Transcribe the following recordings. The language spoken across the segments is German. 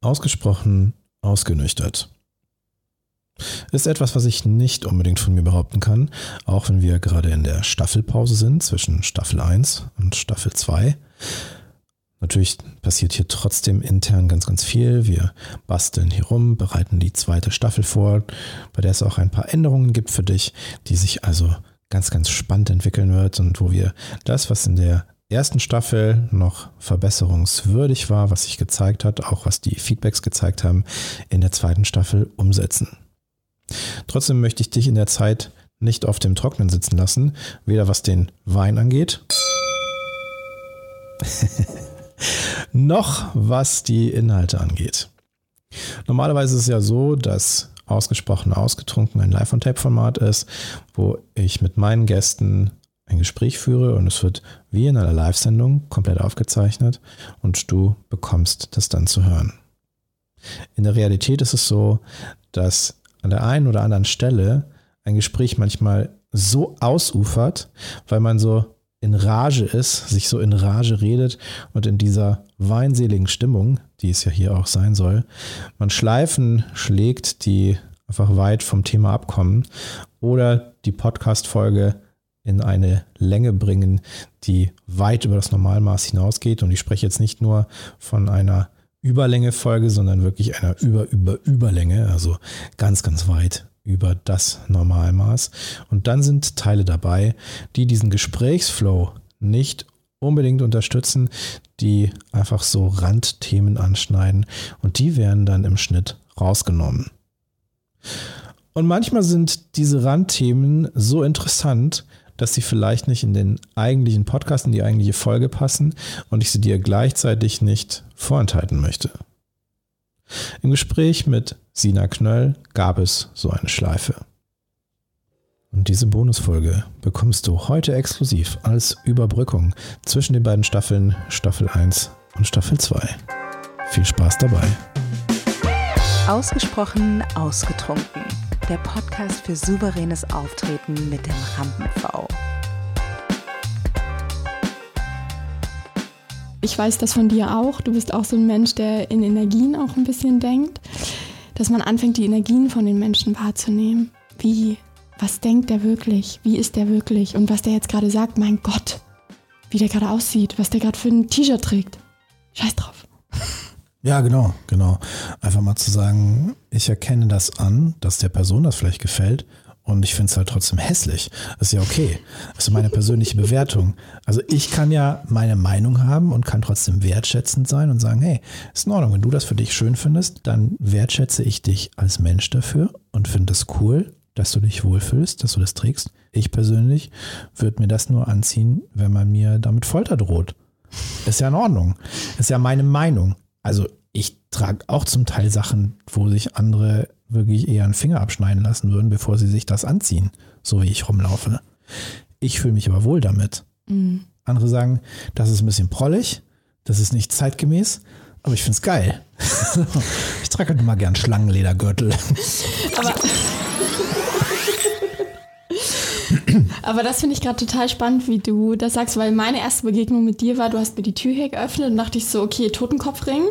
Ausgesprochen ausgenüchtert. Ist etwas, was ich nicht unbedingt von mir behaupten kann, auch wenn wir gerade in der Staffelpause sind zwischen Staffel 1 und Staffel 2. Natürlich passiert hier trotzdem intern ganz, ganz viel. Wir basteln hier rum, bereiten die zweite Staffel vor, bei der es auch ein paar Änderungen gibt für dich, die sich also ganz, ganz spannend entwickeln wird und wo wir das, was in der ersten Staffel noch verbesserungswürdig war, was sich gezeigt hat, auch was die Feedbacks gezeigt haben, in der zweiten Staffel umsetzen. Trotzdem möchte ich dich in der Zeit nicht auf dem Trocknen sitzen lassen, weder was den Wein angeht, noch was die Inhalte angeht. Normalerweise ist es ja so, dass ausgesprochen ausgetrunken ein Live-on-Tape-Format ist, wo ich mit meinen Gästen ein Gespräch führe und es wird wie in einer Live-Sendung komplett aufgezeichnet und du bekommst das dann zu hören. In der Realität ist es so, dass an der einen oder anderen Stelle ein Gespräch manchmal so ausufert, weil man so in Rage ist, sich so in Rage redet und in dieser weinseligen Stimmung, die es ja hier auch sein soll, man Schleifen schlägt, die einfach weit vom Thema abkommen oder die Podcast-Folge in eine Länge bringen, die weit über das Normalmaß hinausgeht. Und ich spreche jetzt nicht nur von einer Überlänge-Folge, sondern wirklich einer Über-Über-Überlänge, also ganz, ganz weit über das Normalmaß. Und dann sind Teile dabei, die diesen Gesprächsflow nicht unbedingt unterstützen, die einfach so Randthemen anschneiden und die werden dann im Schnitt rausgenommen. Und manchmal sind diese Randthemen so interessant, dass sie vielleicht nicht in den eigentlichen Podcast, in die eigentliche Folge passen und ich sie dir gleichzeitig nicht vorenthalten möchte. Im Gespräch mit Sina Knöll gab es so eine Schleife. Und diese Bonusfolge bekommst du heute exklusiv als Überbrückung zwischen den beiden Staffeln Staffel 1 und Staffel 2. Viel Spaß dabei. Ausgesprochen ausgetrunken. Der Podcast für souveränes Auftreten mit dem Rampen-V. Ich weiß das von dir auch. Du bist auch so ein Mensch, der in Energien auch ein bisschen denkt. Dass man anfängt, die Energien von den Menschen wahrzunehmen. Wie, was denkt der wirklich? Wie ist der wirklich? Und was der jetzt gerade sagt, mein Gott, wie der gerade aussieht, was der gerade für ein T-Shirt trägt. Scheiß drauf. Ja, genau, genau. Einfach mal zu sagen, ich erkenne das an, dass der Person das vielleicht gefällt und ich finde es halt trotzdem hässlich. Das ist ja okay. Das ist meine persönliche Bewertung. Also ich kann ja meine Meinung haben und kann trotzdem wertschätzend sein und sagen, hey, ist in Ordnung, wenn du das für dich schön findest, dann wertschätze ich dich als Mensch dafür und finde es cool, dass du dich wohlfühlst, dass du das trägst. Ich persönlich würde mir das nur anziehen, wenn man mir damit Folter droht. Ist ja in Ordnung. Ist ja meine Meinung. Also ich trage auch zum Teil Sachen, wo sich andere wirklich eher einen Finger abschneiden lassen würden, bevor sie sich das anziehen, so wie ich rumlaufe. Ich fühle mich aber wohl damit. Mhm. Andere sagen, das ist ein bisschen prollig, das ist nicht zeitgemäß, aber ich finde es geil. ich trage halt immer gern Schlangenledergürtel. Aber Aber das finde ich gerade total spannend, wie du das sagst, weil meine erste Begegnung mit dir war, du hast mir die Tür hier geöffnet und dachte ich so, okay, Totenkopfring,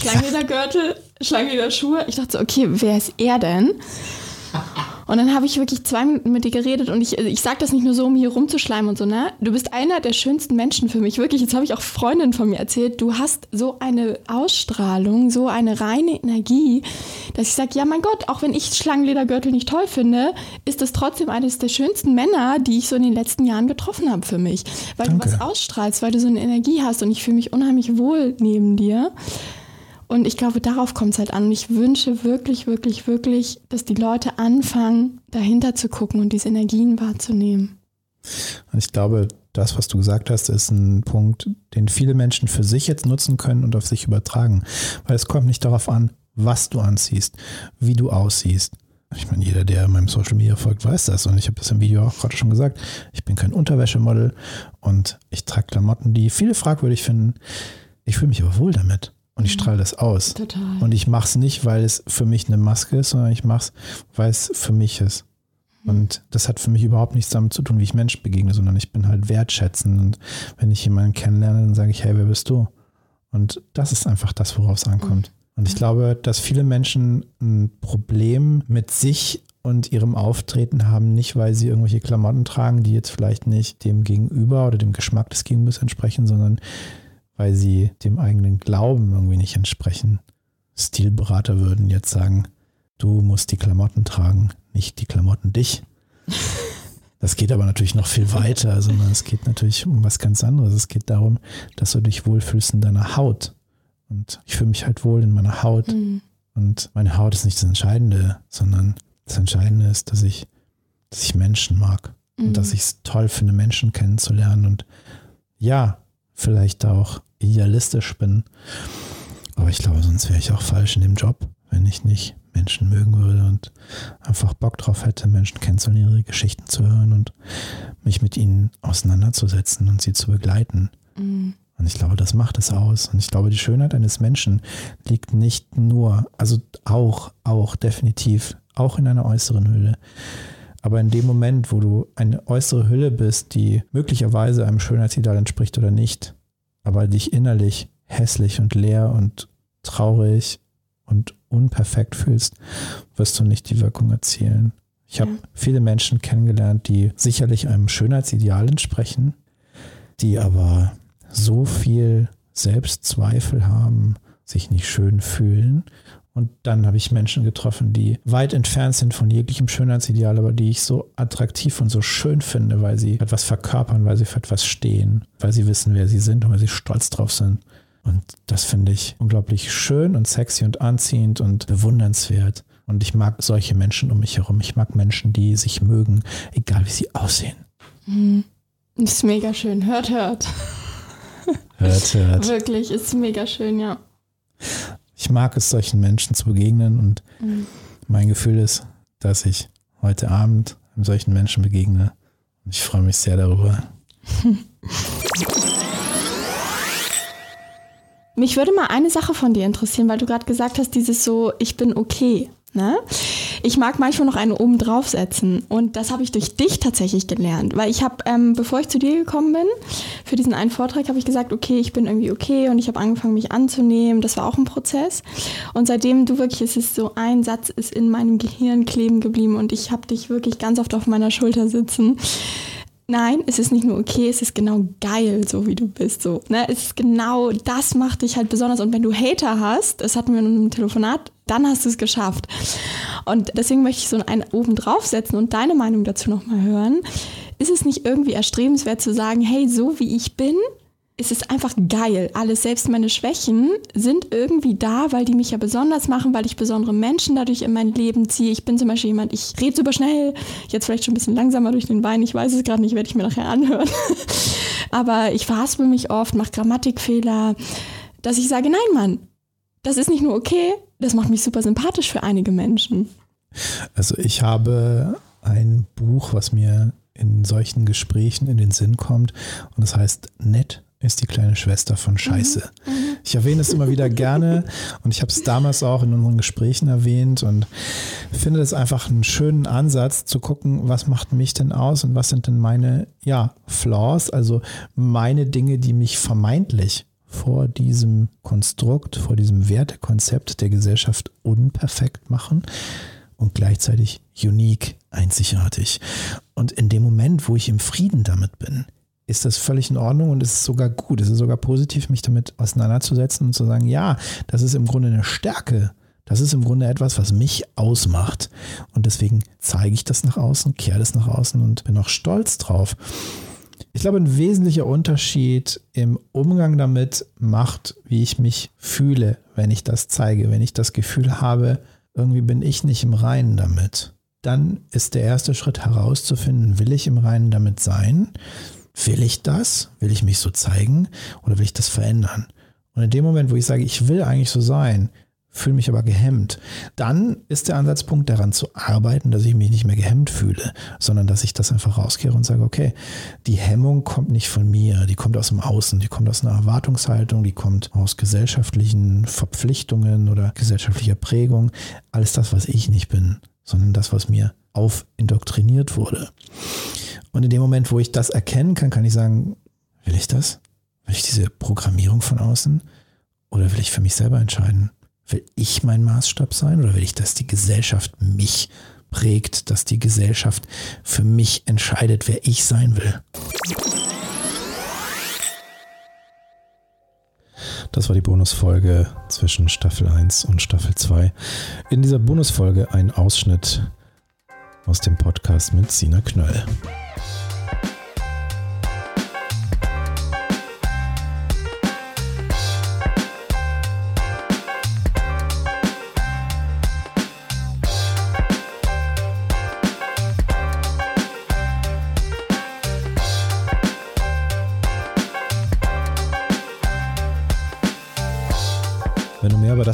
Schlangenledergürtel, Schlangenlederschuhe. Ich dachte so, okay, wer ist er denn? Und dann habe ich wirklich zwei Minuten mit dir geredet und ich, ich sage das nicht nur so, um hier rumzuschleimen und so, ne? Du bist einer der schönsten Menschen für mich, wirklich. Jetzt habe ich auch Freundinnen von mir erzählt. Du hast so eine Ausstrahlung, so eine reine Energie, dass ich sage, ja mein Gott, auch wenn ich Schlangenledergürtel nicht toll finde, ist das trotzdem eines der schönsten Männer, die ich so in den letzten Jahren getroffen habe für mich. Weil Danke. du was ausstrahlst, weil du so eine Energie hast und ich fühle mich unheimlich wohl neben dir. Und ich glaube, darauf kommt es halt an. Und ich wünsche wirklich, wirklich, wirklich, dass die Leute anfangen, dahinter zu gucken und diese Energien wahrzunehmen. Und ich glaube, das, was du gesagt hast, ist ein Punkt, den viele Menschen für sich jetzt nutzen können und auf sich übertragen. Weil es kommt nicht darauf an, was du anziehst, wie du aussiehst. Ich meine, jeder, der meinem Social Media folgt, weiß das. Und ich habe das im Video auch gerade schon gesagt. Ich bin kein Unterwäschemodel und ich trage Klamotten, die viele fragwürdig finden. Ich fühle mich aber wohl damit und ich strahle das aus. Total. Und ich mache es nicht, weil es für mich eine Maske ist, sondern ich mache es, weil es für mich ist. Mhm. Und das hat für mich überhaupt nichts damit zu tun, wie ich Menschen begegne, sondern ich bin halt wertschätzend. Und wenn ich jemanden kennenlerne, dann sage ich, hey, wer bist du? Und das ist einfach das, worauf es ankommt. Und ich glaube, dass viele Menschen ein Problem mit sich und ihrem Auftreten haben, nicht weil sie irgendwelche Klamotten tragen, die jetzt vielleicht nicht dem Gegenüber oder dem Geschmack des Gegenübers entsprechen, sondern weil sie dem eigenen Glauben irgendwie nicht entsprechen. Stilberater würden jetzt sagen, du musst die Klamotten tragen, nicht die Klamotten dich. Das geht aber natürlich noch viel weiter, sondern es geht natürlich um was ganz anderes. Es geht darum, dass du dich wohlfühlst in deiner Haut. Und ich fühle mich halt wohl in meiner Haut. Mhm. Und meine Haut ist nicht das Entscheidende, sondern das Entscheidende ist, dass ich, dass ich Menschen mag mhm. und dass ich es toll finde, Menschen kennenzulernen und ja, vielleicht auch idealistisch bin. Aber ich glaube, sonst wäre ich auch falsch in dem Job, wenn ich nicht Menschen mögen würde und einfach Bock drauf hätte, Menschen kennenzulernen, ihre Geschichten zu hören und mich mit ihnen auseinanderzusetzen und sie zu begleiten. Mhm. Und ich glaube, das macht es aus. Und ich glaube, die Schönheit eines Menschen liegt nicht nur, also auch, auch definitiv, auch in einer äußeren Hülle. Aber in dem Moment, wo du eine äußere Hülle bist, die möglicherweise einem Schönheitsideal entspricht oder nicht, aber dich innerlich hässlich und leer und traurig und unperfekt fühlst, wirst du nicht die Wirkung erzielen. Ich habe ja. viele Menschen kennengelernt, die sicherlich einem Schönheitsideal entsprechen, die aber so viel Selbstzweifel haben, sich nicht schön fühlen. Und dann habe ich Menschen getroffen, die weit entfernt sind von jeglichem Schönheitsideal, aber die ich so attraktiv und so schön finde, weil sie etwas verkörpern, weil sie für etwas stehen, weil sie wissen, wer sie sind und weil sie stolz drauf sind. Und das finde ich unglaublich schön und sexy und anziehend und bewundernswert. Und ich mag solche Menschen um mich herum. Ich mag Menschen, die sich mögen, egal wie sie aussehen. Mhm. Ist mega schön. Hört, hört. Hört, hört. Wirklich, ist mega schön, ja. Ich mag es, solchen Menschen zu begegnen und mhm. mein Gefühl ist, dass ich heute Abend einem solchen Menschen begegne. Und ich freue mich sehr darüber. Mich würde mal eine Sache von dir interessieren, weil du gerade gesagt hast, dieses so, ich bin okay. Ne? Ich mag manchmal noch einen oben draufsetzen. Und das habe ich durch dich tatsächlich gelernt, weil ich habe, ähm, bevor ich zu dir gekommen bin, für diesen einen Vortrag habe ich gesagt, okay, ich bin irgendwie okay. Und ich habe angefangen, mich anzunehmen. Das war auch ein Prozess. Und seitdem du wirklich, es ist so ein Satz ist in meinem Gehirn kleben geblieben. Und ich habe dich wirklich ganz oft auf meiner Schulter sitzen. Nein, es ist nicht nur okay, es ist genau geil, so wie du bist. So, ne? Es ist genau, das macht dich halt besonders. Und wenn du Hater hast, das hatten wir in einem Telefonat, dann hast du es geschafft. Und deswegen möchte ich so einen oben draufsetzen und deine Meinung dazu nochmal hören. Ist es nicht irgendwie erstrebenswert zu sagen, hey, so wie ich bin, es ist einfach geil. Alles, selbst meine Schwächen sind irgendwie da, weil die mich ja besonders machen, weil ich besondere Menschen dadurch in mein Leben ziehe. Ich bin zum Beispiel jemand, ich rede super schnell, jetzt vielleicht schon ein bisschen langsamer durch den Wein, ich weiß es gerade nicht, werde ich mir nachher anhören. Aber ich verhaspel mich oft, mache Grammatikfehler, dass ich sage, nein, Mann, das ist nicht nur okay, das macht mich super sympathisch für einige Menschen. Also ich habe ein Buch, was mir in solchen Gesprächen in den Sinn kommt und das heißt Nett ist die kleine Schwester von Scheiße. Mhm. mhm. Ich erwähne es immer wieder gerne und ich habe es damals auch in unseren Gesprächen erwähnt und finde es einfach einen schönen Ansatz zu gucken, was macht mich denn aus und was sind denn meine, ja, Flaws, also meine Dinge, die mich vermeintlich vor diesem Konstrukt, vor diesem Wertekonzept der Gesellschaft unperfekt machen und gleichzeitig unique, einzigartig. Und in dem Moment, wo ich im Frieden damit bin, ist das völlig in Ordnung und es ist sogar gut, es ist sogar positiv, mich damit auseinanderzusetzen und zu sagen, ja, das ist im Grunde eine Stärke. Das ist im Grunde etwas, was mich ausmacht. Und deswegen zeige ich das nach außen, kehre das nach außen und bin auch stolz drauf. Ich glaube, ein wesentlicher Unterschied im Umgang damit macht, wie ich mich fühle, wenn ich das zeige, wenn ich das Gefühl habe, irgendwie bin ich nicht im Reinen damit. Dann ist der erste Schritt herauszufinden, will ich im Reinen damit sein? Will ich das? Will ich mich so zeigen oder will ich das verändern? Und in dem Moment, wo ich sage, ich will eigentlich so sein, fühle mich aber gehemmt, dann ist der Ansatzpunkt daran zu arbeiten, dass ich mich nicht mehr gehemmt fühle, sondern dass ich das einfach rauskehre und sage, okay, die Hemmung kommt nicht von mir, die kommt aus dem Außen, die kommt aus einer Erwartungshaltung, die kommt aus gesellschaftlichen Verpflichtungen oder gesellschaftlicher Prägung, alles das, was ich nicht bin, sondern das, was mir aufindoktriniert wurde. Und in dem Moment, wo ich das erkennen kann, kann ich sagen, will ich das? Will ich diese Programmierung von außen? Oder will ich für mich selber entscheiden? Will ich mein Maßstab sein oder will ich, dass die Gesellschaft mich prägt, dass die Gesellschaft für mich entscheidet, wer ich sein will? Das war die Bonusfolge zwischen Staffel 1 und Staffel 2. In dieser Bonusfolge ein Ausschnitt aus dem Podcast mit Sina Knöll.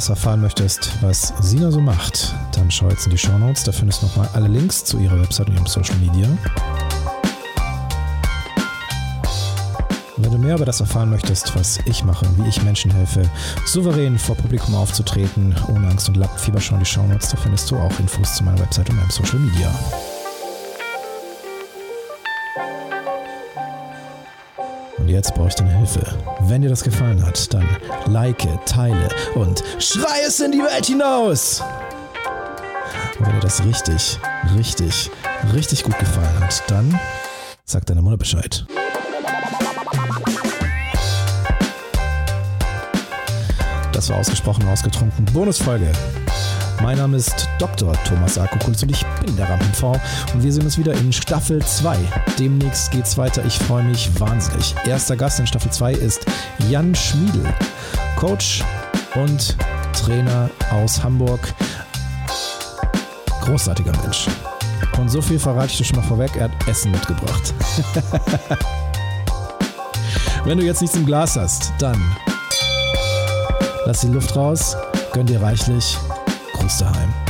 Das erfahren möchtest, was Sina so macht, dann schau jetzt in die Show Notes. Da findest du nochmal alle Links zu ihrer Website und ihrem Social Media. Wenn du mehr über das erfahren möchtest, was ich mache wie ich Menschen helfe, souverän vor Publikum aufzutreten, ohne Angst und Lappenfieber, schau in die Show Notes. Da findest du auch Infos zu meiner Website und meinem Social Media. Jetzt brauche ich deine Hilfe. Wenn dir das gefallen hat, dann like, teile und schrei es in die Welt hinaus! Und wenn dir das richtig, richtig, richtig gut gefallen hat, dann sag deiner Mutter Bescheid. Das war ausgesprochen ausgetrunken. Bonusfolge. Mein Name ist Dr. Thomas Akokulz und ich bin der Rampen-V und wir sehen uns wieder in Staffel 2. Demnächst geht's weiter. Ich freue mich wahnsinnig. Erster Gast in Staffel 2 ist Jan Schmiedel, Coach und Trainer aus Hamburg. Großartiger Mensch. Und so viel verrate ich dir schon mal vorweg, er hat Essen mitgebracht. Wenn du jetzt nichts im Glas hast, dann lass die Luft raus, gönn dir reichlich Time.